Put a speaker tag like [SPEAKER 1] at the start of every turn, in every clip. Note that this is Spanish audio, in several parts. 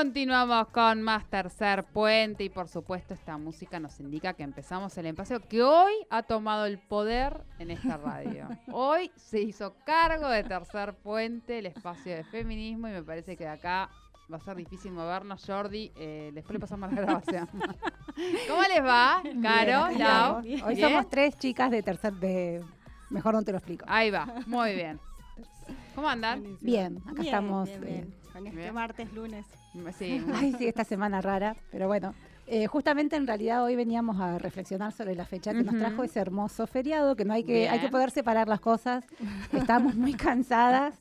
[SPEAKER 1] Continuamos con más tercer puente y por supuesto esta música nos indica que empezamos el espacio que hoy ha tomado el poder en esta radio. Hoy se hizo cargo de tercer puente el espacio de feminismo y me parece que de acá va a ser difícil movernos. Jordi, eh, después le pasamos la grabación. ¿Cómo les va? Caro,
[SPEAKER 2] Bien,
[SPEAKER 1] Lau.
[SPEAKER 2] Hoy
[SPEAKER 1] ¿Bien?
[SPEAKER 2] somos tres chicas de tercer de mejor no te lo explico.
[SPEAKER 1] Ahí va, muy bien. ¿Cómo andan?
[SPEAKER 2] Bien, acá
[SPEAKER 3] Bien,
[SPEAKER 2] estamos,
[SPEAKER 3] bien,
[SPEAKER 2] eh,
[SPEAKER 3] Con este martes, lunes.
[SPEAKER 1] Sí,
[SPEAKER 2] Ay, sí, esta semana rara, pero bueno. eh, justamente en realidad hoy veníamos a reflexionar sobre la fecha que nos trajo ese hermoso feriado, que no hay que, hay que poder separar las cosas. Estamos muy cansadas,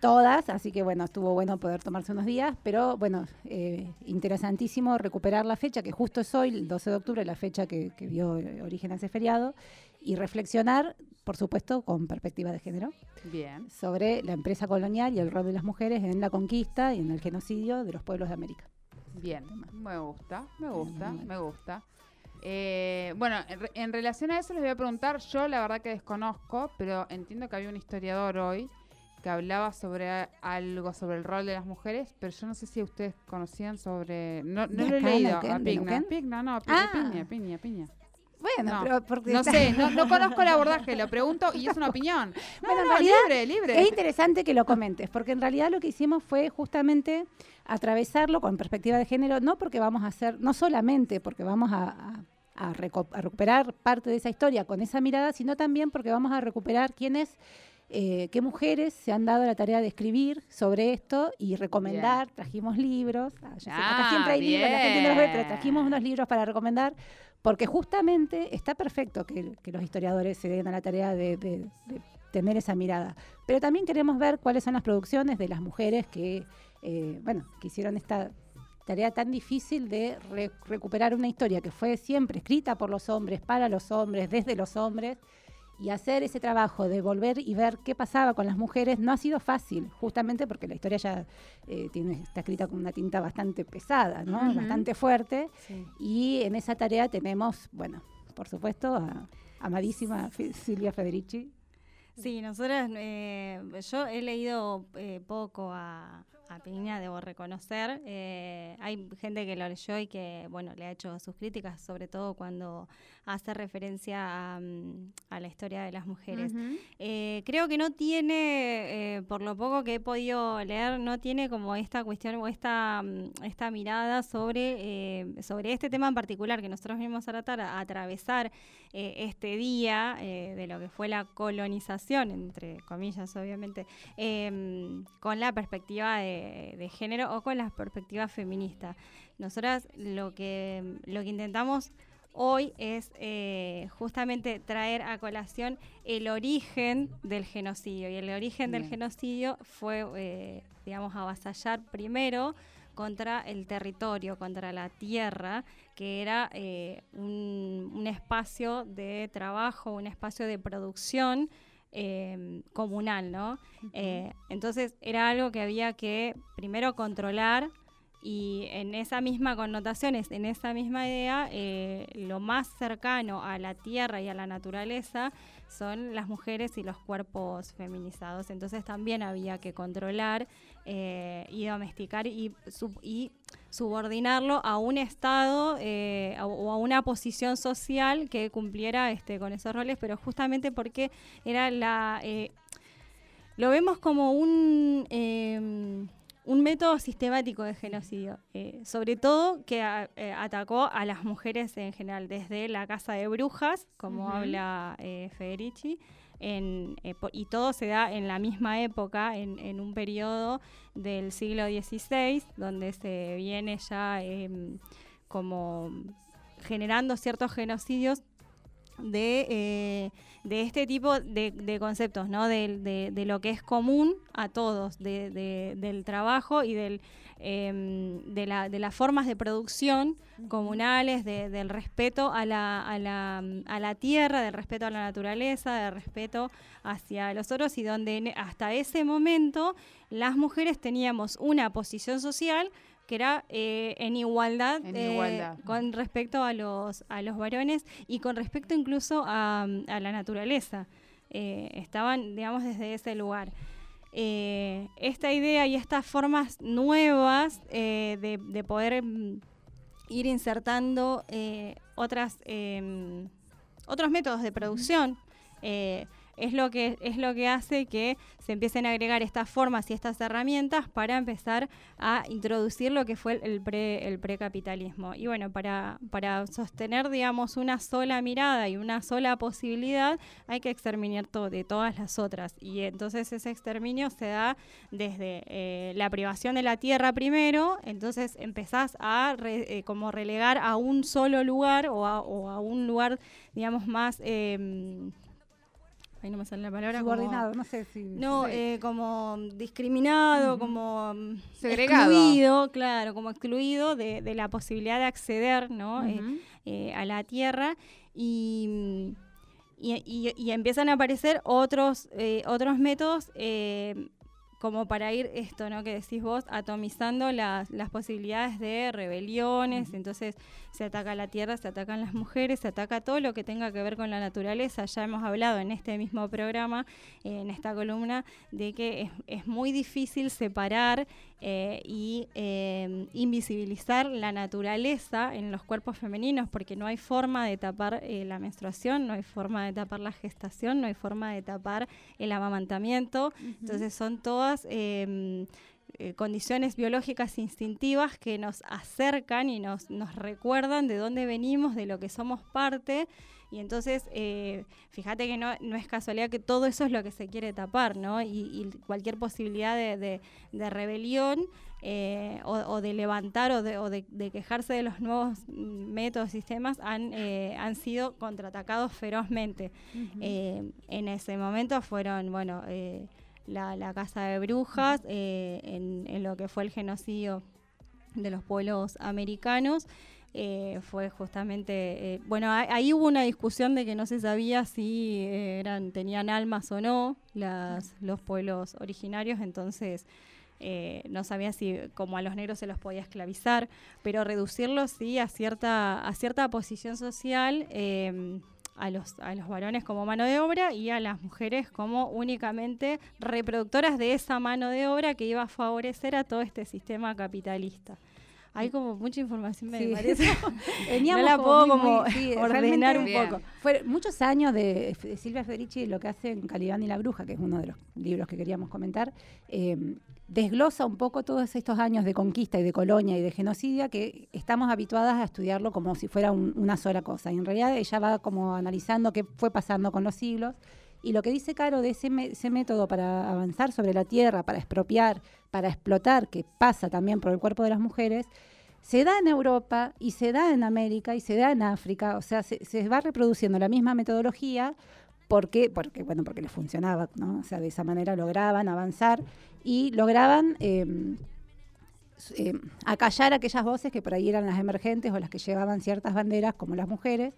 [SPEAKER 2] todas, así que bueno, estuvo bueno poder tomarse unos días, pero bueno, eh, interesantísimo recuperar la fecha, que justo es hoy, el 12 de octubre, la fecha que, que dio origen a ese feriado, y reflexionar, por supuesto, con perspectiva de género
[SPEAKER 1] bien.
[SPEAKER 2] sobre la empresa colonial y el rol de las mujeres en la conquista y en el genocidio de los pueblos de América.
[SPEAKER 1] Bien, me gusta, me gusta, me gusta. Eh, bueno, en, re- en relación a eso les voy a preguntar, yo la verdad que desconozco, pero entiendo que había un historiador hoy que hablaba sobre algo sobre el rol de las mujeres, pero yo no sé si ustedes conocían sobre... No, no
[SPEAKER 2] ¿De
[SPEAKER 1] lo he leído,
[SPEAKER 2] Neuquén,
[SPEAKER 1] a Pigna. No,
[SPEAKER 2] Ah.
[SPEAKER 1] piña, piña, piña.
[SPEAKER 2] Bueno,
[SPEAKER 1] No,
[SPEAKER 2] pero porque
[SPEAKER 1] No sé, no, no conozco el abordaje, lo pregunto y es una opinión. No,
[SPEAKER 2] Bueno, en
[SPEAKER 1] no,
[SPEAKER 2] realidad
[SPEAKER 1] libre, libre.
[SPEAKER 2] Es interesante que lo comentes, porque en realidad lo que hicimos fue justamente atravesarlo con perspectiva de género, no porque vamos a hacer, no solamente porque vamos a, a- a reco- a recuperar parte de esa historia con esa mirada, sino también porque vamos a recuperar quiénes, eh, qué mujeres se han dado la tarea de escribir sobre esto y recomendar. Trajimos libros, ah, acá
[SPEAKER 1] Ah,
[SPEAKER 2] siempre hay libros, la gente no los ve, pero
[SPEAKER 1] bien.
[SPEAKER 2] trajimos unos libros para recomendar, porque justamente está perfecto que, que los historiadores se den a la tarea de- de- de tener esa mirada. Pero también queremos ver cuáles son las producciones de las mujeres que, eh, bueno, que hicieron esta tarea tan difícil de re- recuperar una historia que fue siempre escrita por los hombres, para los hombres, desde los hombres, y hacer ese trabajo de volver y ver qué pasaba con las mujeres no ha sido fácil, justamente porque la historia ya eh, tiene, está escrita con una tinta bastante pesada, ¿no? Bastante fuerte,
[SPEAKER 3] Sí.
[SPEAKER 2] y en esa tarea tenemos, bueno, por supuesto, a amadísima Silvia Federici,
[SPEAKER 3] Sí, nosotras, eh, yo he leído eh, poco a, a Piña, debo reconocer. Eh, hay gente que lo leyó y que, bueno, le ha hecho sus críticas, sobre todo cuando hace referencia a, mm, a la historia de las mujeres. Eh, creo que no tiene, eh, por lo poco que he podido leer, no tiene como esta cuestión o esta, mm, esta mirada sobre, sobre este tema en particular que nosotros venimos a tratar, a, atravesar este día de lo que fue la colonización, entre comillas, obviamente, em, con la perspectiva de, de género o con la perspectiva feminista. Nosotras lo que, lo que intentamos hoy es eh, justamente traer a colación el origen del genocidio. Y el origen del genocidio fue, eh, digamos, avasallar primero contra el territorio, contra la tierra, que era eh, un, un espacio de trabajo, un espacio de producción eh, comunal, ¿no? Eh, entonces era algo que había que primero controlar y en esa misma connotación, en esa misma idea, eh, lo más cercano a la tierra y a la naturaleza son las mujeres y los cuerpos feminizados. Entonces también había que controlar eh, y domesticar y, sub- y subordinarlo a un estado eh, o a una posición social que cumpliera este, con esos roles, pero justamente porque era la... eh, lo vemos como un, eh, un método sistemático de genocidio, eh, sobre todo que a- eh, atacó a las mujeres en general, desde la casa de brujas, como habla eh, Federici, en, y todo se da en la misma época, en, en un periodo del siglo XVI, donde se viene ya em, como generando ciertos genocidios de, eh, de este tipo de, de conceptos, ¿no? De, de- de lo que es común a todos, de- de- del trabajo y del, em, de, la- de las formas de producción comunales, de- del respeto a la, a, la, a la tierra, del respeto a la naturaleza, del respeto hacia los otros y donde hasta ese momento las mujeres teníamos una posición social que era eh, en igualdad,
[SPEAKER 1] En
[SPEAKER 3] eh,
[SPEAKER 1] igualdad.
[SPEAKER 3] con respecto a los, a los varones y con respecto incluso a, a la naturaleza. Eh, estaban, digamos, desde ese lugar. Esta idea y estas formas nuevas de, de poder mm, ir insertando otras, em, otros métodos de producción eh, es lo que es lo que hace que se empiecen a agregar estas formas y estas herramientas para empezar a introducir lo que fue el pre el precapitalismo. Y bueno para para sostener digamos una sola mirada y una sola posibilidad hay que exterminar to- de todas las otras. Y entonces ese exterminio se da desde eh, la privación de la tierra primero entonces empezás a re- eh, como relegar a un solo lugar o a, o a un lugar digamos más em, ahí no me sale la palabra como-
[SPEAKER 2] Subordinado, no sé si...
[SPEAKER 3] no,
[SPEAKER 1] Sí.
[SPEAKER 3] eh, como discriminado, como
[SPEAKER 1] Segregado.
[SPEAKER 3] excluido, claro, como excluido de, de la posibilidad de acceder ¿no? Eh, eh, a la tierra y, y, y- y empiezan a aparecer otros, eh, otros métodos eh, como para ir esto, ¿no? Que decís vos, atomizando las, las posibilidades de rebeliones, entonces se ataca la tierra, se atacan las mujeres, se ataca todo lo que tenga que ver con la naturaleza. Ya hemos hablado en este mismo programa, en esta columna, de que es, es muy difícil separar eh, y eh, invisibilizar la naturaleza en los cuerpos femeninos, porque no hay forma de tapar eh, la menstruación, no hay forma de tapar la gestación, no hay forma de tapar el amamantamiento. Entonces son todas eh, eh, condiciones biológicas instintivas que nos acercan y nos, nos recuerdan de dónde venimos, de lo que somos parte. Y entonces, eh, fíjate que no, no es casualidad que todo eso es lo que se quiere tapar, ¿no? Y, y cualquier posibilidad de, de- de rebelión eh, o, o de levantar o, de, o de- quejarse de los nuevos métodos, sistemas, han, eh, han sido contraatacados ferozmente. En ese momento fueron, bueno, la, la casa de brujas, en, en lo que fue el genocidio de los pueblos americanos. Eh, fue justamente, eh, bueno, ahí, ahí hubo una discusión de que no se sabía si eh, eran, tenían almas o no las, los pueblos originarios, entonces eh, no sabía si como a los negros se los podía esclavizar, pero reducirlos sí a cierta, a cierta posición social. eh, a los, a los varones como mano de obra y a las mujeres como únicamente reproductoras de esa mano de obra que iba a favorecer a todo este sistema capitalista. Hay como mucha información, me
[SPEAKER 2] Sí.
[SPEAKER 3] parece.
[SPEAKER 2] Veníamos
[SPEAKER 3] No la
[SPEAKER 2] como
[SPEAKER 3] puedo
[SPEAKER 2] muy-
[SPEAKER 3] como
[SPEAKER 2] muy- sí,
[SPEAKER 3] ordenar un
[SPEAKER 1] Bien.
[SPEAKER 3] poco.
[SPEAKER 2] Fue muchos años de, de Silvia Federici, lo que hace en Calibán y la Bruja, que es uno de los libros que queríamos comentar, eh, desglosa un poco todos estos años de conquista y de colonia y de genocidia que estamos habituadas a estudiarlo como si fuera un- una sola cosa. Y en realidad ella va como analizando qué fue pasando con los siglos. Y lo que dice Caro de ese, método para avanzar sobre la tierra, para expropiar, para explotar, que pasa también por el cuerpo de las mujeres, se da en Europa y se da en América y se da en África, o sea, se, va reproduciendo la misma metodología. Porque, porque, bueno, porque les funcionaba, ¿no? O sea, de esa manera lograban avanzar y lograban eh, eh, acallar aquellas voces que por ahí eran las emergentes o las que llevaban ciertas banderas, como las mujeres,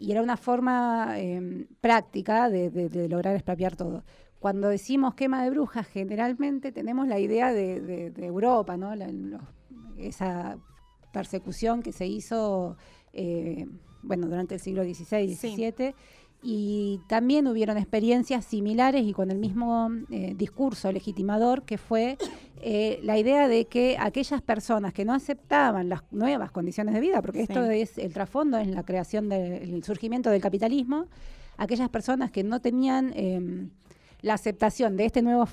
[SPEAKER 2] y era una forma eh, práctica de, de- de lograr expropiar todo. Cuando decimos quema de brujas, generalmente tenemos la idea de, Europa, ¿no? La- los- esa persecución que se hizo eh, bueno, durante el siglo XVI,
[SPEAKER 3] Sí.
[SPEAKER 2] XVII, y también hubieron experiencias similares y con el mismo eh, discurso legitimador que fue eh, la idea de que aquellas personas que no aceptaban las nuevas condiciones de vida, porque esto es el trasfondo en la creación del surgimiento del capitalismo, aquellas personas que no tenían eh, la aceptación de este nuevo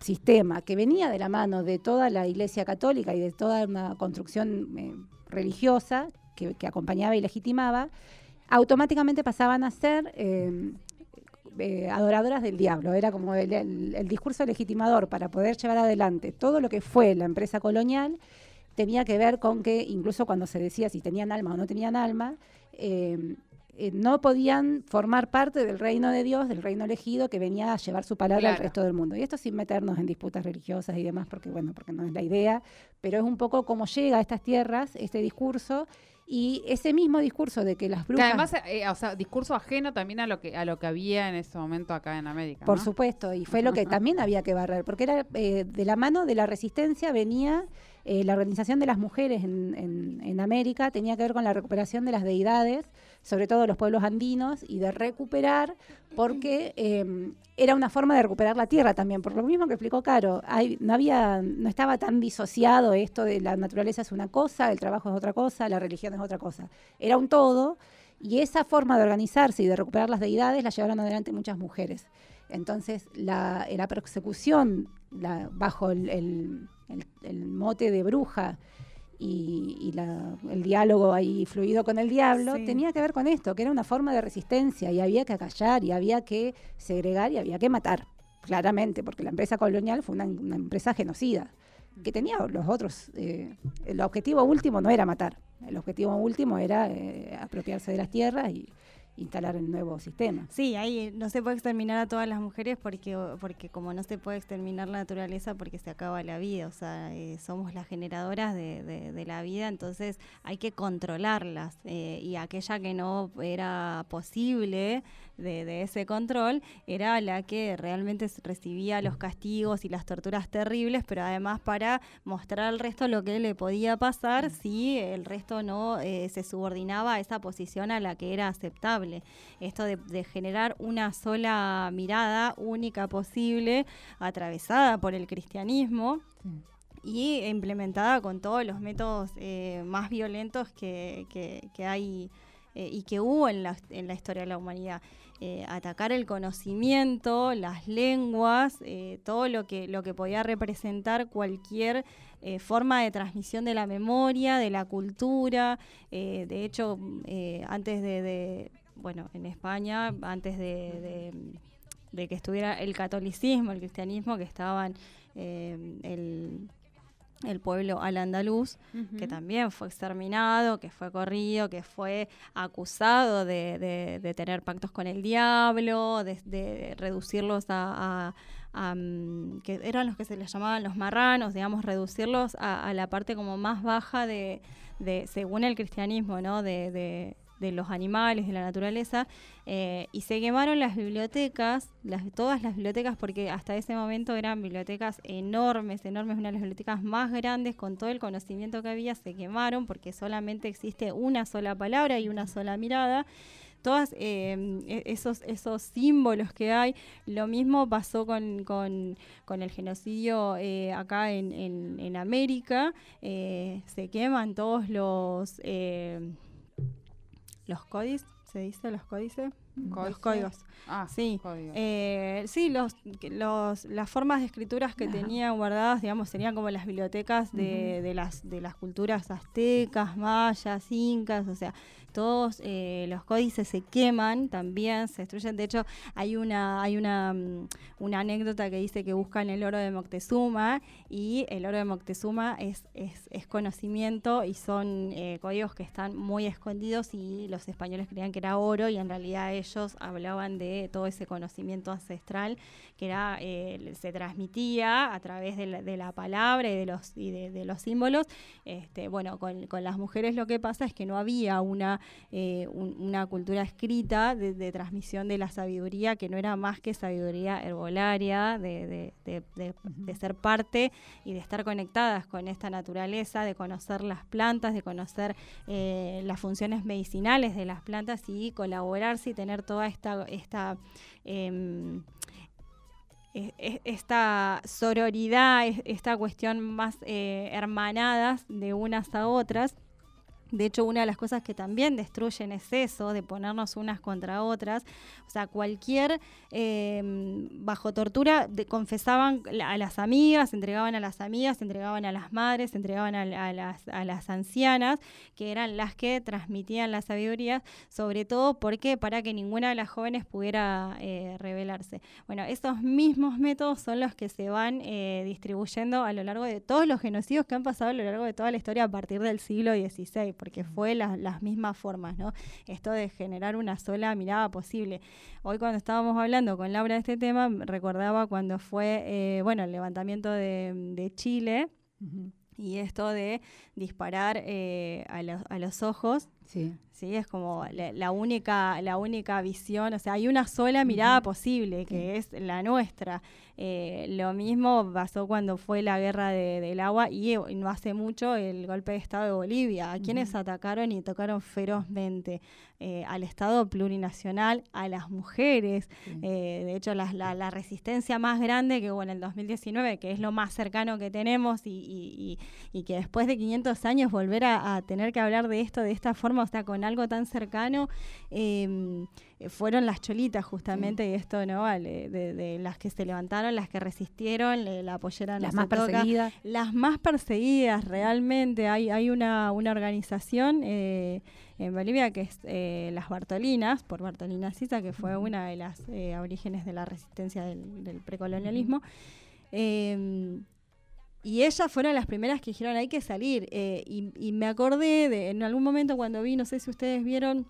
[SPEAKER 2] sistema que venía de la mano de toda la Iglesia Católica y de toda una construcción eh, religiosa que, que acompañaba y legitimaba, automáticamente pasaban a ser eh, eh, adoradoras del diablo. Era como el, el- el discurso legitimador para poder llevar adelante todo lo que fue la empresa colonial. Tenía que ver con que incluso cuando se decía si tenían alma o no tenían alma, eh, eh, no podían formar parte del reino de Dios, del reino elegido, que venía a llevar su palabra al resto del mundo. Y esto sin meternos en disputas religiosas y demás, porque bueno, porque no es la idea, pero es un poco cómo llega a estas tierras este discurso y ese mismo discurso de que las
[SPEAKER 1] Que
[SPEAKER 2] brujas...
[SPEAKER 1] además, eh, o sea, discurso ajeno también a lo que a lo que había en ese momento acá en América.
[SPEAKER 2] Por
[SPEAKER 1] ¿no?
[SPEAKER 2] supuesto, y fue lo que también había que barrer, porque era eh, de la mano de la resistencia venía eh, la organización de las mujeres en, América, tenía que ver con la recuperación de las deidades, sobre todo los pueblos andinos, y de recuperar, porque eh, era una forma de recuperar la tierra también, por lo mismo que explicó Caro, no, había, no estaba tan disociado esto de la naturaleza es una cosa, el trabajo es otra cosa, la religión es otra cosa, era un todo. Y esa forma de organizarse y de recuperar las deidades la llevaron adelante muchas mujeres. Entonces, la, la persecución bajo el- el- el mote de bruja y, y la- el diálogo ahí fluido con el diablo
[SPEAKER 3] Sí.
[SPEAKER 2] tenía que ver con esto, que era una forma de resistencia y había que acallar y había que segregar y había que matar, claramente, porque la empresa colonial fue una, una empresa genocida que tenía los otros. eh, el objetivo último no era matar, el objetivo último era eh, apropiarse de las tierras y instalar el nuevo sistema.
[SPEAKER 3] Sí, ahí no se puede exterminar a todas las mujeres porque, porque como no se puede exterminar la naturaleza porque se acaba la vida, o sea, eh, somos las generadoras de, de- de la vida, entonces hay que controlarlas eh, y aquella que no era posible de, de ese control era la que realmente recibía los castigos y las torturas terribles, pero además para mostrar al resto lo que le podía pasar si el resto no eh, se subordinaba a esa posición a la que era aceptable. Esto de, de generar una sola mirada única posible, atravesada por el cristianismo y implementada con todos los métodos eh, más violentos que, que- que hay eh, y que hubo en la, en la historia de la humanidad. Eh, atacar el conocimiento, las lenguas, eh, todo lo que, lo que podía representar cualquier eh, forma de transmisión de la memoria, de la cultura. De hecho, antes de, bueno, en España, antes de, que estuviera el catolicismo, el cristianismo, que estaban el, el pueblo al andaluz, que también fue exterminado, que fue corrido, que fue acusado de, de- de tener pactos con el diablo, de, de reducirlos a, a- a, mm, que eran los que se les llamaban los marranos, digamos, reducirlos a, a la parte como más baja de, de según el cristianismo, ¿no? De, de- los animales, de la naturaleza, eh, y se quemaron las bibliotecas, todas las bibliotecas, porque hasta ese momento eran bibliotecas enormes, enormes, una de las bibliotecas más grandes, con todo el conocimiento que había, se quemaron porque solamente existe una sola palabra y una sola mirada. Todos esos, esos símbolos que hay, lo mismo pasó con, con- con el genocidio eh, acá en, en- en América, eh, se queman todos los... los códices, ¿se dice los códices? Los
[SPEAKER 1] Códice.
[SPEAKER 3] códigos.
[SPEAKER 1] Ah,
[SPEAKER 3] Sí. Eh, sí, los, los, las formas de escrituras que tenían guardadas, digamos, serían como las bibliotecas de, de las, de las culturas aztecas, mayas, incas, o sea, todos eh, los códices se queman también, se destruyen. De hecho, hay una, hay una, mm, una anécdota que dice que buscan el oro de Moctezuma y el oro de Moctezuma es, es, conocimiento y son eh, códigos que están muy escondidos y los españoles creían que era oro y en realidad ellos hablaban de todo ese conocimiento ancestral que era eh, se transmitía a través de la, de la palabra y de los y de, de los símbolos este bueno con, con las mujeres lo que pasa es que no había una eh, un- una cultura escrita de, de transmisión de la sabiduría que no era más que sabiduría herbolaria de, ser parte y de estar conectadas con esta naturaleza de conocer las plantas de conocer eh, las funciones medicinales de las plantas y colaborarse y tener toda esta esta em, e- e- esta sororidad, es- esta cuestión más eh, hermanadas de unas a otras. De hecho, una de las cosas que también destruyen es eso, de ponernos unas contra otras. O sea, cualquier, eh, bajo tortura, confesaban a las amigas, entregaban a las amigas, entregaban a las madres, entregaban a, las, las ancianas, que eran las que transmitían la sabiduría, sobre todo porque para que ninguna de las jóvenes pudiera eh, rebelarse. Bueno, esos mismos métodos son los que se van eh, distribuyendo a lo largo de todos los genocidios que han pasado a lo largo de toda la historia a partir del siglo XVI, porque fue la- las mismas formas, ¿no? Esto de generar una sola mirada posible. Hoy cuando estábamos hablando con Laura de este tema, recordaba cuando fue, eh, bueno, el levantamiento de, de Chile y esto de disparar eh, a, los, a los ojos
[SPEAKER 2] Sí.
[SPEAKER 3] Sí, es como la, la única, la única visión, o sea, hay una sola mirada posible, que es la nuestra. Eh, lo mismo pasó cuando fue la guerra de- del agua y, no hace mucho el golpe de Estado de Bolivia, a quienes atacaron y tocaron ferozmente eh, al Estado plurinacional, a las mujeres. Eh, de hecho, la, la- la resistencia más grande que hubo en el 2019, que es lo más cercano que tenemos y, y- y- y que después de 500 años volver a, a tener que hablar de esto de esta forma, o sea, con algo tan cercano, eh, fueron las cholitas justamente, y esto, ¿no? Vale, de, de las que se levantaron, las que resistieron, le- la pollera
[SPEAKER 2] Las más
[SPEAKER 3] toca.
[SPEAKER 2] perseguidas.
[SPEAKER 3] Las más perseguidas realmente. Hay, hay una, una organización eh, en Bolivia que es eh, las Bartolinas, por Bartolina Sisa, que fue una de las eh, orígenes de la resistencia del, del precolonialismo. Eh, y ellas fueron las primeras que dijeron hay que salir. eh, y, y me acordé de en algún momento cuando vi, no sé si ustedes vieron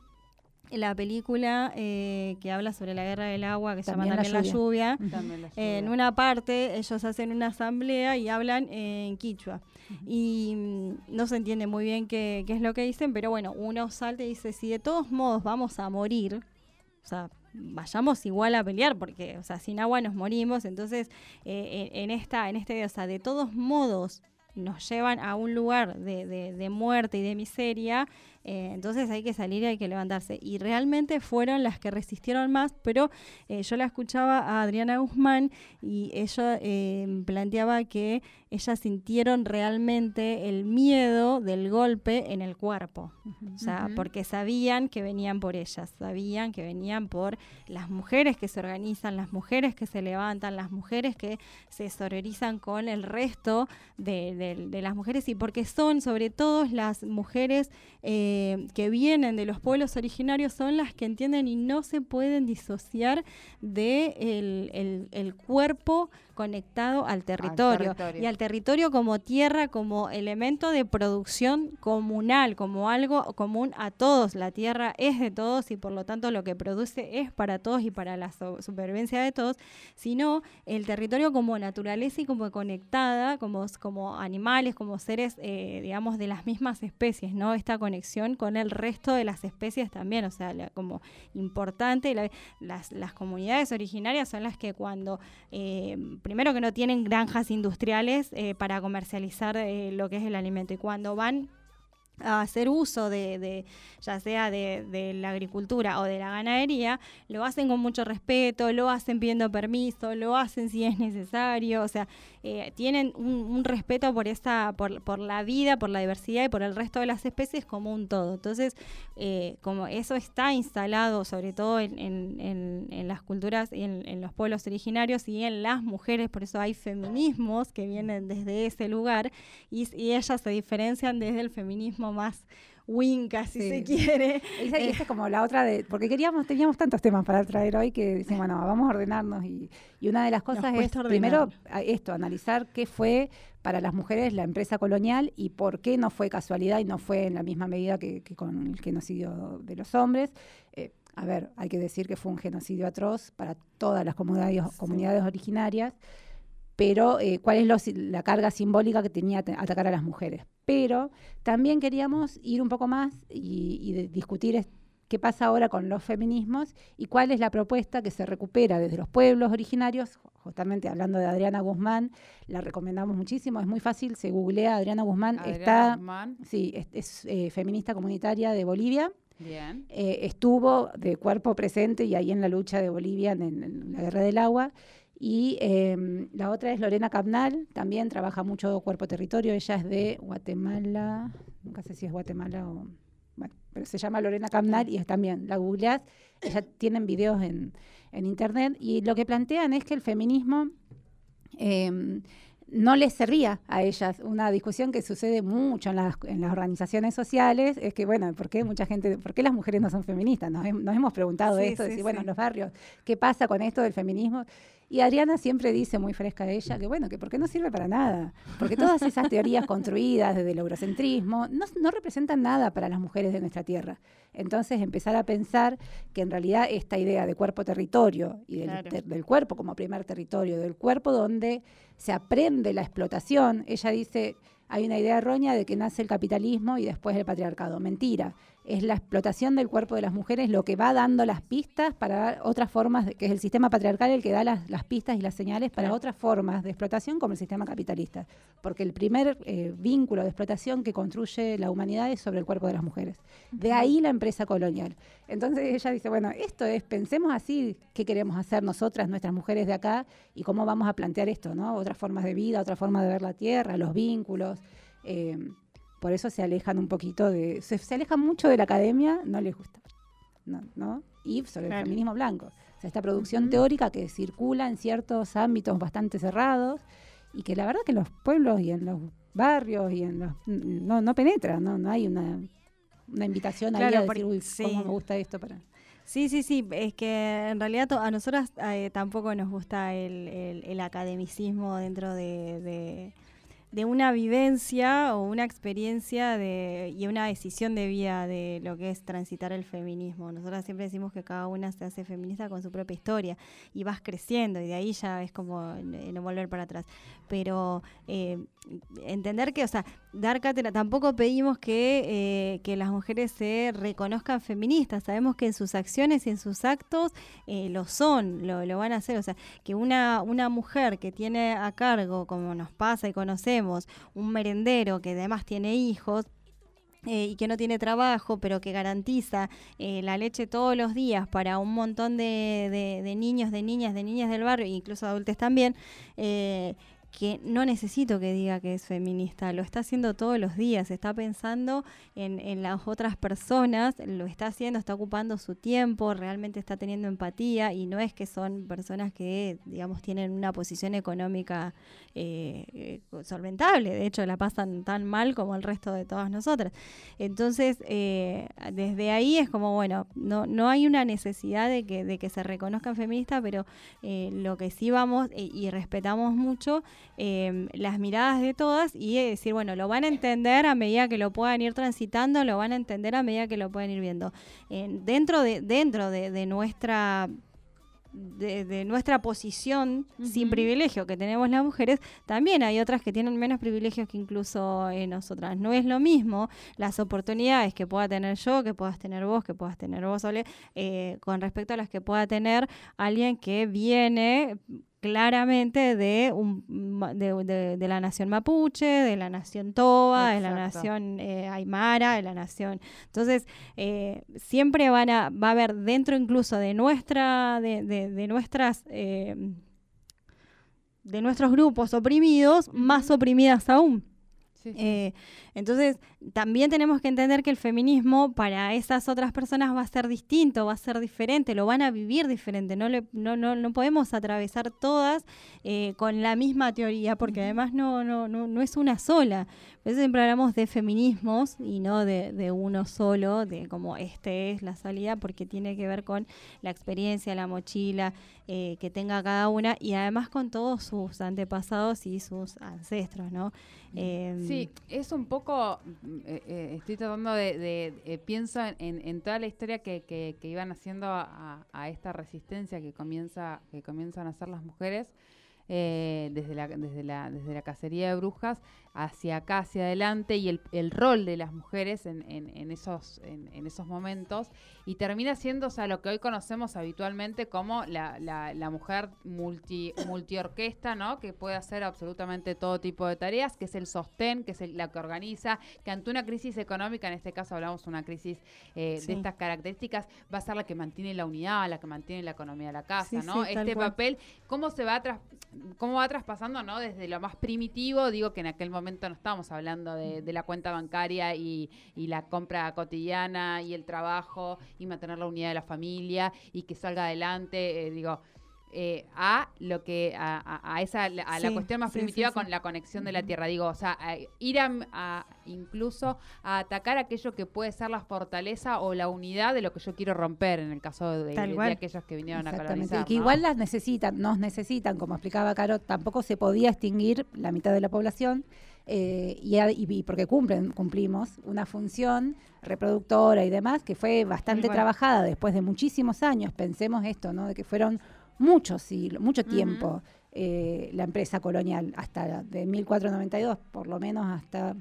[SPEAKER 3] la película eh, que habla sobre la guerra del agua, que se llama
[SPEAKER 2] También la
[SPEAKER 3] lluvia.
[SPEAKER 2] Ujú.
[SPEAKER 1] También la
[SPEAKER 3] En una parte ellos hacen una asamblea y hablan en quichua. Y mm, no se entiende muy bien qué, qué es lo que dicen, pero bueno, uno salta y dice, si de todos modos vamos a morir, o sea, vayamos igual a pelear, porque, o sea, sin agua nos morimos, entonces, eh, en, esta, en este, o sea, de todos modos nos llevan a un lugar de, de- de muerte y de miseria, eh, entonces hay que salir y hay que levantarse. Y realmente fueron las que resistieron más, pero eh, yo la escuchaba a Adriana Guzmán y ella eh, planteaba que ellas sintieron realmente el miedo del golpe en el cuerpo. O sea, porque sabían que venían por ellas, sabían que venían por las mujeres que se organizan, las mujeres que se levantan, las mujeres que se sororizan con el resto de, de- de las mujeres y porque son sobre todo las mujeres eh, que vienen de los pueblos originarios, son las que entienden y no se pueden disociar de el, el- el cuerpo conectado al territorio,
[SPEAKER 1] territorio.
[SPEAKER 3] y al territorio como tierra, como elemento de producción comunal, como algo común a todos. La tierra es de todos y por lo tanto lo que produce es para todos y para la so- supervivencia de todos, sino el territorio como naturaleza y como conectada, como, como animales, como seres, eh, digamos, de las mismas especies, ¿no? Esta conexión con el resto de las especies también, o sea, la- como importante. la- las, las comunidades originarias son las que cuando, eh, primero que no tienen granjas industriales eh, para comercializar eh, lo que es el alimento. Y cuando van a hacer uso de, ya sea de la agricultura o de la ganadería, lo hacen con mucho respeto, lo hacen pidiendo permiso, lo hacen si es necesario, o sea, eh, tienen un, un respeto por esa, por, por la vida, por la diversidad y por el resto de las especies como un todo. Entonces, eh, como eso está instalado sobre todo en, en- en- en las culturas y en, los pueblos originarios y en las mujeres, por eso hay feminismos que vienen desde ese lugar y, y ellas se diferencian desde el feminismo más winca, si
[SPEAKER 2] Sí.
[SPEAKER 3] se quiere.
[SPEAKER 2] Esa,
[SPEAKER 3] Eh.
[SPEAKER 2] esa es como la otra de, porque queríamos, teníamos tantos temas para traer hoy que decimos, bueno, vamos a ordenarnos y, y una de las cosas es primero esto, analizar qué fue para las mujeres la empresa colonial y por qué no fue casualidad y no fue en la misma medida que, que con el genocidio de los hombres. Eh, a ver, hay que decir que fue un genocidio atroz para todas las comunidades,
[SPEAKER 3] Sí.
[SPEAKER 2] comunidades originarias, pero eh, cuál es la carga simbólica que tenía te- atacar a las mujeres. Pero también queríamos ir un poco más y, y discutir qué pasa ahora con los feminismos y cuál es la propuesta que se recupera desde los pueblos originarios. Justamente hablando de Adriana Guzmán, la recomendamos muchísimo, es muy fácil, se googlea Adriana Guzmán,
[SPEAKER 1] Adriana
[SPEAKER 2] está,
[SPEAKER 1] Guzmán,
[SPEAKER 2] sí, es, es, eh, feminista comunitaria de Bolivia.
[SPEAKER 1] Bien.
[SPEAKER 2] Eh, estuvo de cuerpo presente y ahí en la lucha de Bolivia en- en la guerra del agua. Y eh, la otra es Lorena Capnal, también trabaja mucho cuerpo-territorio, ella es de Guatemala, nunca sé si es Guatemala o... Bueno, pero se llama Lorena Capnal y es también, la googleás, ella tienen videos en, en internet y lo que plantean es que el feminismo eh, no les servía a ellas. Una discusión que sucede mucho en las, en las organizaciones sociales es que, bueno, ¿por qué mucha gente, por qué las mujeres no son feministas? Nos, hem- nos hemos preguntado
[SPEAKER 3] Sí,
[SPEAKER 2] esto,
[SPEAKER 3] sí,
[SPEAKER 2] decir, bueno, en los barrios, ¿qué pasa con esto del feminismo? Y Adriana siempre dice, muy fresca de ella, que bueno, que porque no sirve para nada. Porque todas esas teorías construidas desde el eurocentrismo no, no representan nada para las mujeres de nuestra tierra. Entonces empezar a pensar que en realidad esta idea de cuerpo-territorio y del,
[SPEAKER 3] Claro.
[SPEAKER 2] ter- del cuerpo como primer territorio, del cuerpo donde se aprende la explotación, ella dice, hay una idea errónea de que nace el capitalismo y después el patriarcado. Mentira. Es la explotación del cuerpo de las mujeres lo que va dando las pistas para otras formas, de- que es el sistema patriarcal el que da las, las pistas y las señales para
[SPEAKER 3] Claro.
[SPEAKER 2] otras formas de explotación como el sistema capitalista. Porque el primer eh, vínculo de explotación que construye la humanidad es sobre el cuerpo de las mujeres. De ahí la empresa colonial. Entonces ella dice, bueno, esto es, pensemos así, qué queremos hacer nosotras, nuestras mujeres de acá, y cómo vamos a plantear esto, ¿no? Otras formas de vida, otra forma de ver la tierra, los vínculos. eh, por eso se alejan un poquito de, se, se alejan mucho de la academia, no les gusta. No, ¿no? Y sobre
[SPEAKER 3] Claro.
[SPEAKER 2] el feminismo blanco. O sea, esta producción teórica que circula en ciertos ámbitos bastante cerrados y que la verdad que en los pueblos y en los barrios y en los no, no penetra, no, no hay una, una invitación ahí
[SPEAKER 3] Claro,
[SPEAKER 2] a decir,
[SPEAKER 3] porque-
[SPEAKER 2] uy,
[SPEAKER 3] sí.
[SPEAKER 2] cómo me gusta esto para.
[SPEAKER 3] Sí, sí, sí, es que en realidad a nosotras eh, tampoco nos gusta el, el- el academicismo dentro de, de- de una vivencia o una experiencia de, y una decisión de vida de lo que es transitar el feminismo. Nosotras siempre decimos que cada una se hace feminista con su propia historia y vas creciendo y de ahí ya es como eh, no volver para atrás. Pero eh, entender que, o sea, dar cátedra, tampoco pedimos que, eh, que las mujeres se reconozcan feministas, sabemos que en sus acciones y en sus actos eh, lo son, lo, lo van a hacer, o sea, que una, una mujer que tiene a cargo, como nos pasa y conocemos, un merendero que además tiene hijos, eh, y que no tiene trabajo, pero que garantiza eh, la leche todos los días para un montón de, de- niños, de niñas, de niñas del barrio, incluso adultos también, eh, que no necesito que diga que es feminista, lo está haciendo todos los días, está pensando en, en las otras personas, lo está haciendo, está ocupando su tiempo, realmente está teniendo empatía y no es que son personas que, digamos, tienen una posición económica eh, eh, solventable, de hecho la pasan tan mal como el resto de todas nosotras. Entonces, eh, desde ahí es como, bueno, no, no hay una necesidad de que, de que se reconozcan feministas, pero eh, lo que sí vamos y respetamos mucho eh, las miradas de todas y eh, decir, bueno, lo van a entender a medida que lo puedan ir transitando, lo van a entender a medida que lo pueden ir viendo. Eh, dentro de, dentro de, de nuestra de, de nuestra posición sin privilegio que tenemos las mujeres, también hay otras que tienen menos privilegios que incluso eh, nosotras. No es lo mismo las oportunidades que pueda tener yo, que puedas tener vos, que puedas tener vos, Sole, eh, con respecto a las que pueda tener alguien que viene claramente de, un, de, de- de la nación mapuche, de la nación toba, de la nación eh, aymara, de la nación... Entonces, eh, siempre van a, va a haber dentro incluso de nuestra, de, de- de nuestras... eh, de nuestros grupos oprimidos, más oprimidas aún.
[SPEAKER 1] Sí, sí.
[SPEAKER 3] Eh, entonces, también tenemos que entender que el feminismo para esas otras personas va a ser distinto, va a ser diferente, lo van a vivir diferente. No, le, no, no, no podemos atravesar todas eh, con la misma teoría, porque además no, no, no, no es una sola. Por eso siempre hablamos de feminismos y no de, de uno solo, de como este es la salida, porque tiene que ver con la experiencia, la mochila eh, que tenga cada una y además con todos sus antepasados y sus ancestros, ¿no? Em,
[SPEAKER 1] Sí, es un poco, mm, eh, eh, estoy tratando de, de- eh, pienso en, en- en toda la historia que, que- que iban haciendo a, a esta resistencia que comienza, que comienzan a hacer las mujeres eh, desde, la, desde, la, desde la cacería de brujas hacia acá, hacia adelante, y el, el rol de las mujeres en, en- en esos, en, en esos momentos, y termina siendo o sea, lo que hoy conocemos habitualmente como la, la- la mujer multi, multiorquesta, ¿no? que puede hacer absolutamente todo tipo de tareas, que es el sostén, que es el- la que organiza, que ante una crisis económica, en este caso hablamos de una crisis eh,
[SPEAKER 3] Sí.
[SPEAKER 1] de estas características, va a ser la que mantiene la unidad, la que mantiene la economía de la casa,
[SPEAKER 3] Sí,
[SPEAKER 1] ¿no?
[SPEAKER 3] sí,
[SPEAKER 1] este papel, cómo se va tras, cómo va traspasando, ¿no? Desde lo más primitivo, digo que en aquel momento no estábamos hablando de, de la cuenta bancaria y, y la compra cotidiana y el trabajo y mantener la unidad de la familia y que salga adelante, eh, digo, eh, a lo que a, a- esa a la cuestión más
[SPEAKER 3] sí,
[SPEAKER 1] primitiva
[SPEAKER 3] sí,
[SPEAKER 1] con la conexión de la tierra. Digo o sea a ir a, a incluso a atacar aquello que puede ser la fortaleza o la unidad de lo que yo quiero romper en el caso de, de aquellos que vinieron a colonizar
[SPEAKER 2] y que
[SPEAKER 1] ¿no?
[SPEAKER 2] igual las necesitan, nos necesitan, como explicaba Caro, tampoco se podía extinguir la mitad de la población eh, y, y- porque cumplen, cumplimos una función reproductora y demás que fue bastante trabajada después de muchísimos años, pensemos esto, ¿no? de que fueron muchos siglos, mucho tiempo eh, la empresa colonial, hasta de 1492, por lo menos hasta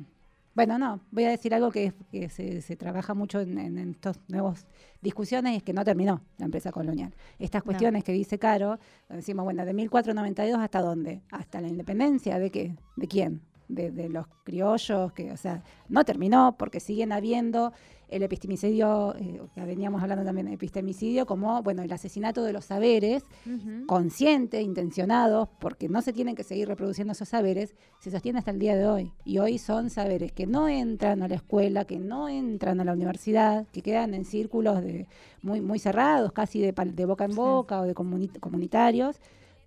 [SPEAKER 2] bueno, no, voy a decir algo que, es- que se, se trabaja mucho en, en- en estos nuevos discusiones, es que no terminó la empresa colonial. Estas cuestiones que dice Caro, decimos, bueno, de 1492 hasta dónde? Hasta la independencia, ¿de qué? ¿De quién? De, de los criollos, que, o sea, no terminó porque siguen habiendo el epistemicidio, eh, que veníamos hablando también de epistemicidio, como, bueno, el asesinato de los saberes,
[SPEAKER 1] Ujú.
[SPEAKER 2] consciente, intencionados, porque no se tienen que seguir reproduciendo esos saberes, se sostiene hasta el día de hoy. Y hoy son saberes que no entran a la escuela, que no entran a la universidad, que quedan en círculos de muy, muy cerrados, casi de, de boca en boca o de comuni- comunitarios,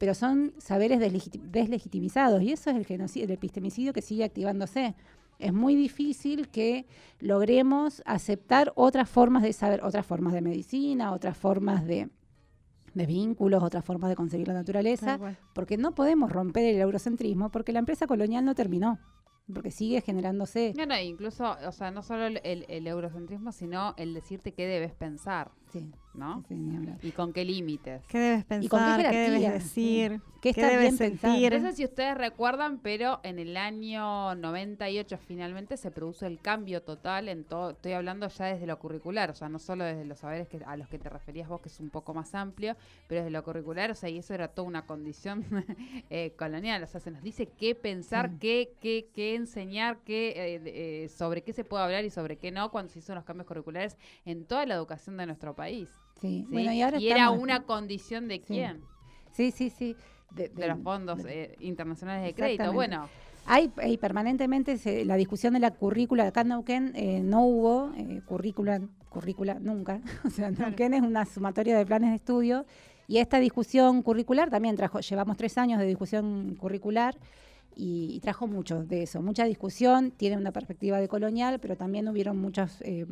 [SPEAKER 2] pero son saberes deslegiti- deslegitimizados. Y eso es el genocidio, el epistemicidio que sigue activándose. Es muy difícil que logremos aceptar otras formas de saber, otras formas de medicina, otras formas de, de vínculos, otras formas de conseguir la naturaleza, porque no podemos romper el eurocentrismo, porque la empresa colonial no terminó, porque sigue generándose.
[SPEAKER 1] No, no, incluso, o sea, no solo el, el- el eurocentrismo, sino el decirte qué debes pensar,
[SPEAKER 2] Sí,
[SPEAKER 1] ¿no?
[SPEAKER 2] sí.
[SPEAKER 1] Y con qué límites.
[SPEAKER 3] ¿Qué debes
[SPEAKER 2] ¿Y con qué
[SPEAKER 3] pensar? ¿Qué, debes decir?
[SPEAKER 2] ¿Qué está
[SPEAKER 3] debes
[SPEAKER 2] bien pensar?
[SPEAKER 3] sentir?
[SPEAKER 1] No sé si ustedes recuerdan, pero en el año 98 finalmente se produce el cambio total en todo. Estoy hablando ya desde lo curricular, o sea, no solo desde los saberes que, a los que te referías vos, que es un poco más amplio, pero desde lo curricular, o sea, y eso era toda una condición eh, colonial. O sea, se nos dice qué pensar,
[SPEAKER 2] Sí.
[SPEAKER 1] qué, qué, qué enseñar, qué, eh, eh, sobre qué se puede hablar y sobre qué no cuando se hizo los cambios curriculares en toda la educación de nuestro país.
[SPEAKER 2] Sí.
[SPEAKER 1] ¿sí?
[SPEAKER 2] Bueno, y ahora
[SPEAKER 1] era una condición de quién?
[SPEAKER 2] Sí, sí, sí.
[SPEAKER 1] De, los fondos
[SPEAKER 2] de-
[SPEAKER 1] eh, internacionales de crédito. Bueno,
[SPEAKER 2] Hay, hay permanentemente se- la discusión de la currícula. Acá en Neuquén eh, no hubo eh, currícula, currícula nunca. O sea, Neuquén es una sumatoria de planes de estudio. Y esta discusión curricular también trajo, llevamos tres años de discusión curricular y, y trajo mucho de eso, mucha discusión, tiene una perspectiva de colonial, pero también hubieron muchas eh,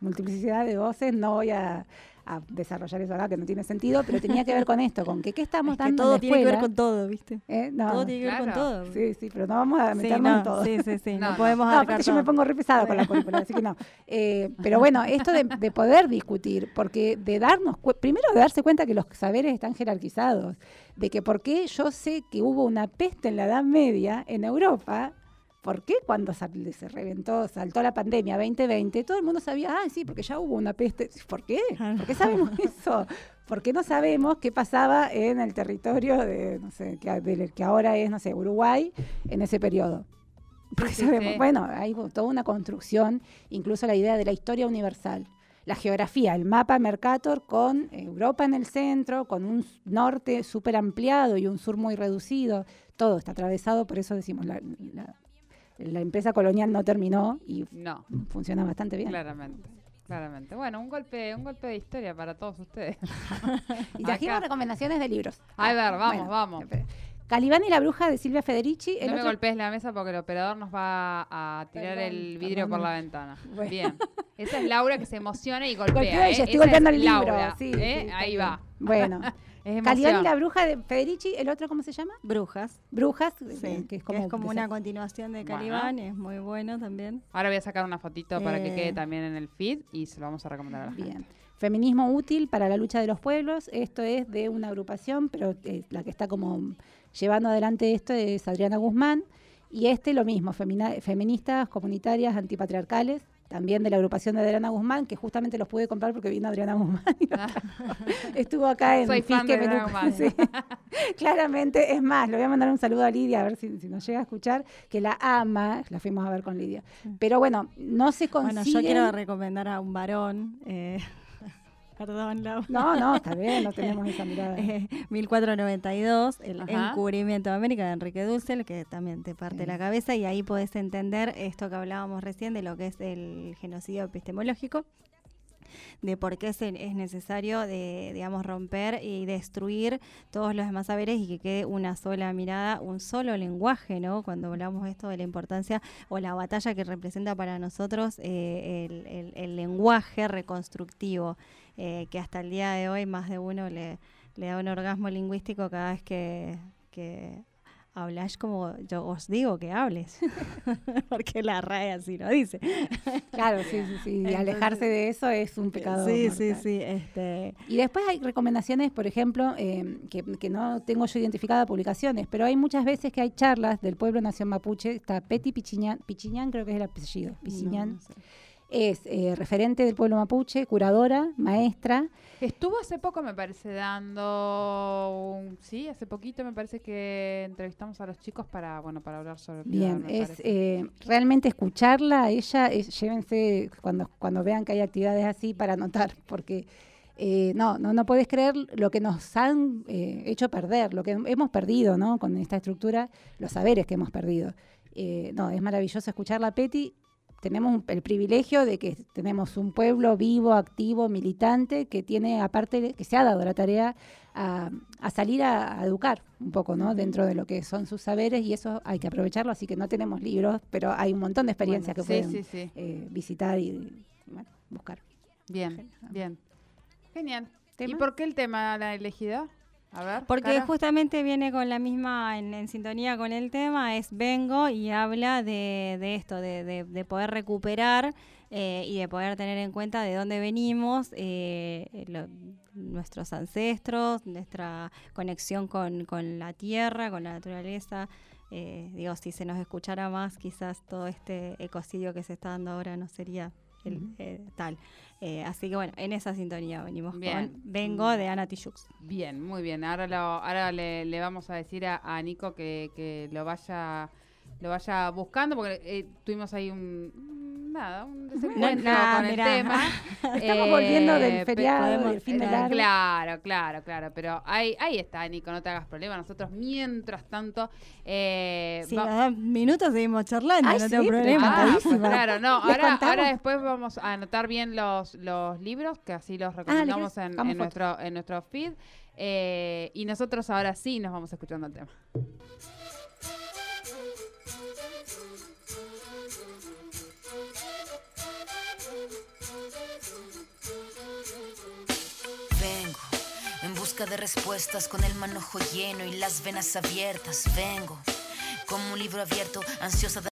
[SPEAKER 2] multiplicidad de voces, no voy a, a desarrollar eso acá, que no tiene sentido, pero tenía que ver con esto, con que qué estamos
[SPEAKER 3] Es que
[SPEAKER 2] dando en
[SPEAKER 3] todo
[SPEAKER 2] la
[SPEAKER 3] tiene que ver con todo, ¿viste?
[SPEAKER 2] ¿Eh? No,
[SPEAKER 3] todo tiene que ver con todo.
[SPEAKER 2] Sí, sí, pero no vamos a
[SPEAKER 3] Sí,
[SPEAKER 2] meternos
[SPEAKER 3] no,
[SPEAKER 2] en todo.
[SPEAKER 3] sí, sí, sí,
[SPEAKER 1] No,
[SPEAKER 3] no, podemos
[SPEAKER 2] No, aparte yo me pongo re pesada con la currícula, así que no. Eh, pero bueno, esto de, de poder discutir, porque de darnos, cu- primero de darse cuenta que los saberes están jerarquizados, de que por qué yo sé que hubo una peste en la Edad Media en Europa, ¿por qué cuando sal- se reventó, saltó la pandemia 2020, todo el mundo sabía, ah, sí, porque ya hubo una peste? ¿Por qué? ¿Por qué sabemos eso? ¿Por qué no sabemos qué pasaba en el territorio de, no sé, que, del que ahora es, no sé, Uruguay en ese periodo? Porque
[SPEAKER 1] sí,
[SPEAKER 2] sabemos,
[SPEAKER 1] sí.
[SPEAKER 2] bueno, hay toda una construcción, incluso la idea de la historia universal. La geografía, el mapa Mercator con Europa en el centro, con un norte súper ampliado y un sur muy reducido, todo está atravesado, por eso decimos, la, la- la empresa colonial no terminó y
[SPEAKER 1] no,
[SPEAKER 2] funciona bastante bien.
[SPEAKER 1] claramente. Claramente. Bueno, un golpe, un golpe de historia para todos ustedes.
[SPEAKER 2] Y trajimos recomendaciones de libros.
[SPEAKER 1] A ver, vamos,
[SPEAKER 2] Bueno,
[SPEAKER 1] vamos.
[SPEAKER 2] Calibán y la bruja de Silvia Federici. el
[SPEAKER 1] No me golpees la mesa porque el operador nos va a tirar
[SPEAKER 2] Perdón,
[SPEAKER 1] el vidrio por la ventana.
[SPEAKER 2] Bueno.
[SPEAKER 1] Bien. Esa es Laura que se emociona y golpea.
[SPEAKER 2] Golpeo
[SPEAKER 1] ¿eh?
[SPEAKER 2] estoy
[SPEAKER 1] Esa
[SPEAKER 2] golpeando
[SPEAKER 1] es
[SPEAKER 2] el libro.
[SPEAKER 1] Laura,
[SPEAKER 2] sí,
[SPEAKER 1] ¿eh?
[SPEAKER 2] sí,
[SPEAKER 1] Ahí
[SPEAKER 2] bien.
[SPEAKER 1] va.
[SPEAKER 2] Bueno,
[SPEAKER 1] Es
[SPEAKER 2] Calibán y la bruja de Federici, el otro, ¿cómo se llama?
[SPEAKER 3] Brujas.
[SPEAKER 2] Brujas,
[SPEAKER 3] Sí,
[SPEAKER 2] que es como,
[SPEAKER 3] una continuación de
[SPEAKER 1] Bueno.
[SPEAKER 3] Calibán, es muy bueno también.
[SPEAKER 1] Ahora voy a sacar una fotito para que quede también en el feed y se lo vamos a recomendar a la gente.
[SPEAKER 2] Bien. Feminismo útil para la lucha de los pueblos. Esto es de una agrupación, pero eh, la que está como llevando adelante esto es Adriana Guzmán. Y este lo mismo, femina- feministas, comunitarias, antipatriarcales, también de la agrupación de Adriana Guzmán, que justamente los pude comprar porque vino Adriana Guzmán. y trajo. Estuvo acá en
[SPEAKER 1] Soy fan de Guzmán.
[SPEAKER 2] Sí. Claramente, es más, le voy a mandar un saludo a Lidia, a ver si, si nos llega a escuchar, que la ama, la fuimos a ver con Lidia. Pero bueno, no se consigue.
[SPEAKER 3] Bueno, yo quiero recomendar a un varón. eh, perdón, Lau.
[SPEAKER 2] No, no, está bien, no tenemos esa mirada.
[SPEAKER 3] Eh, 1492, el
[SPEAKER 1] Ajá.
[SPEAKER 3] encubrimiento de América de Enrique Dussel, que también te parte
[SPEAKER 2] Sí.
[SPEAKER 3] la cabeza y ahí podés entender esto que hablábamos recién de lo que es el genocidio epistemológico. de por qué es, es necesario, de, digamos, romper y destruir todos los demás saberes y que quede una sola mirada, un solo lenguaje, ¿no? Cuando hablamos esto de la importancia o la batalla que representa para nosotros eh, el, el, lenguaje reconstructivo, eh, que hasta el día de hoy más de uno le, le da un orgasmo lingüístico cada vez que, que hablas como yo os digo que hables, porque la RAE así lo dice.
[SPEAKER 2] Claro, sí, sí, sí. Y alejarse de eso es un pecado.
[SPEAKER 3] Sí, sí, sí. Este...
[SPEAKER 2] Y después hay recomendaciones, por ejemplo, eh, que, que, no tengo yo identificada publicaciones, pero hay muchas veces que hay charlas del pueblo nación mapuche. Está Peti Pichiñán, Pichiñán creo que es el apellido, Pichiñán. Es eh, referente del pueblo mapuche, curadora, maestra.
[SPEAKER 1] Estuvo hace poco, me parece, dando, un, sí, hace poquito me parece que entrevistamos a los chicos para, bueno, para hablar sobre.
[SPEAKER 2] Bien, es eh, realmente escucharla, ella, llévense cuando cuando vean que hay actividades así para anotar, porque eh, no, no, no puedes creer lo que nos han eh, hecho perder, lo que hemos perdido, ¿no? Con esta estructura, los saberes que hemos perdido. no, es maravilloso escucharla, Peti tenemos el privilegio de que tenemos un pueblo vivo, activo, militante, que tiene, aparte, que se ha dado la tarea a, salir a, educar un poco, ¿no? Dentro de lo que son sus saberes y eso hay que aprovecharlo, así que no tenemos libros, pero hay un montón de experiencias que pueden eh, visitar y buscar.
[SPEAKER 1] Bien, bien. Genial. ¿Y por qué el tema la
[SPEAKER 3] Porque justamente viene con la misma, en, sintonía con el tema, es Vengo y habla de, esto, de, poder recuperar eh, y de poder tener en cuenta de dónde venimos, eh, nuestros ancestros, nuestra conexión con, la tierra, con la naturaleza. Eh, digo, si se nos escuchara más, quizás todo este ecocidio que se está dando ahora no sería el, tal. Eh, así que bueno, en esa sintonía venimos con Vengo de Ana Tijoux.
[SPEAKER 1] Bien, muy bien. Ahora lo, ahora le, le vamos a decir a, a Nico que, que, lo vaya lo vaya buscando porque eh, tuvimos ahí un nada, un desencuentro con el tema.
[SPEAKER 2] Estamos volviendo del eh, feriado, del fin de largo.
[SPEAKER 1] Claro, claro, claro. Pero ahí, ahí está, Nico, no te hagas problema. Nosotros, mientras tanto...
[SPEAKER 3] Eh, si minutos seguimos charlando, no tengo problema.
[SPEAKER 1] Ah, pues claro, no. Ahora, ahora después vamos a anotar bien los, los libros, que así los ah, recomendamos en, en nuestro, en nuestro feed. Eh, y nosotros ahora sí nos vamos escuchando el tema.
[SPEAKER 4] De respuestas con el manojo lleno y las venas abiertas. Vengo como un libro abierto, ansiosa de